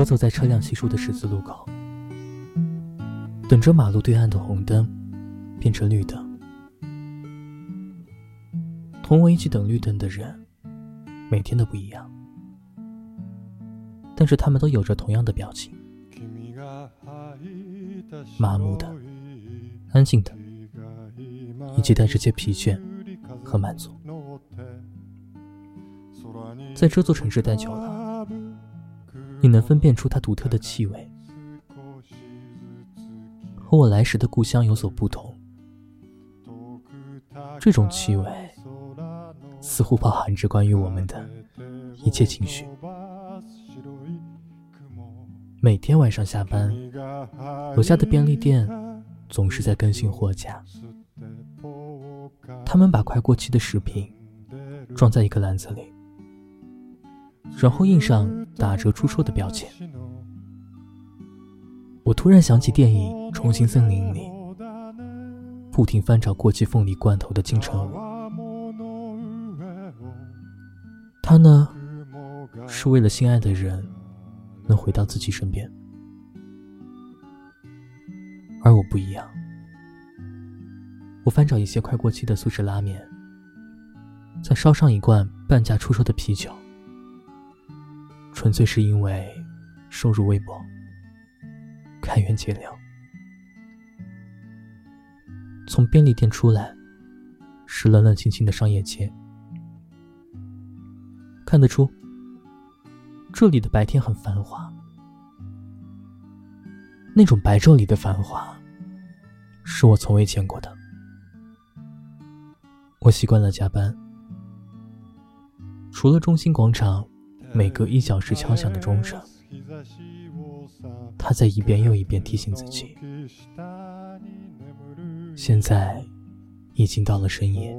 我走在车辆稀疏的十字路口，等着马路对岸的红灯变成绿灯。同我一起等绿灯的人，每天都不一样，但是他们都有着同样的表情：麻木的、安静的，以及带着些疲倦和满足。在这座城市待久了。你能分辨出它独特的气味，和我来时的故乡有所不同。这种气味似乎包含着关于我们的一切情绪。每天晚上下班，楼下的便利店总是在更新货架。他们把快过期的食品装在一个篮子里。然后印上打折出售的标签。我突然想起电影《重庆森林》里，不停翻找过期凤梨罐头的金城武。他呢，是为了心爱的人能回到自己身边，而我不一样。我翻找一些快过期的速食拉面，再烧上一罐半价出售的啤酒。纯粹是因为收入微薄，开源节流。从便利店出来，是冷冷清清的商业街，看得出这里的白天很繁华。那种白昼里的繁华，是我从未见过的。我习惯了加班，除了中心广场。每隔一小时敲响的钟声，他在一遍又一遍提醒自己：现在已经到了深夜。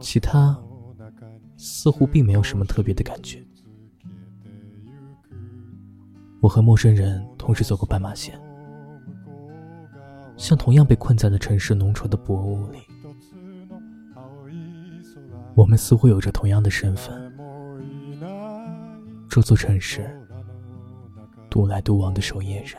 其他似乎并没有什么特别的感觉。我和陌生人同时走过斑马线，像同样被困在了城市浓稠的薄雾里。我们似乎有着同样的身份这座城市独来独往的守夜人。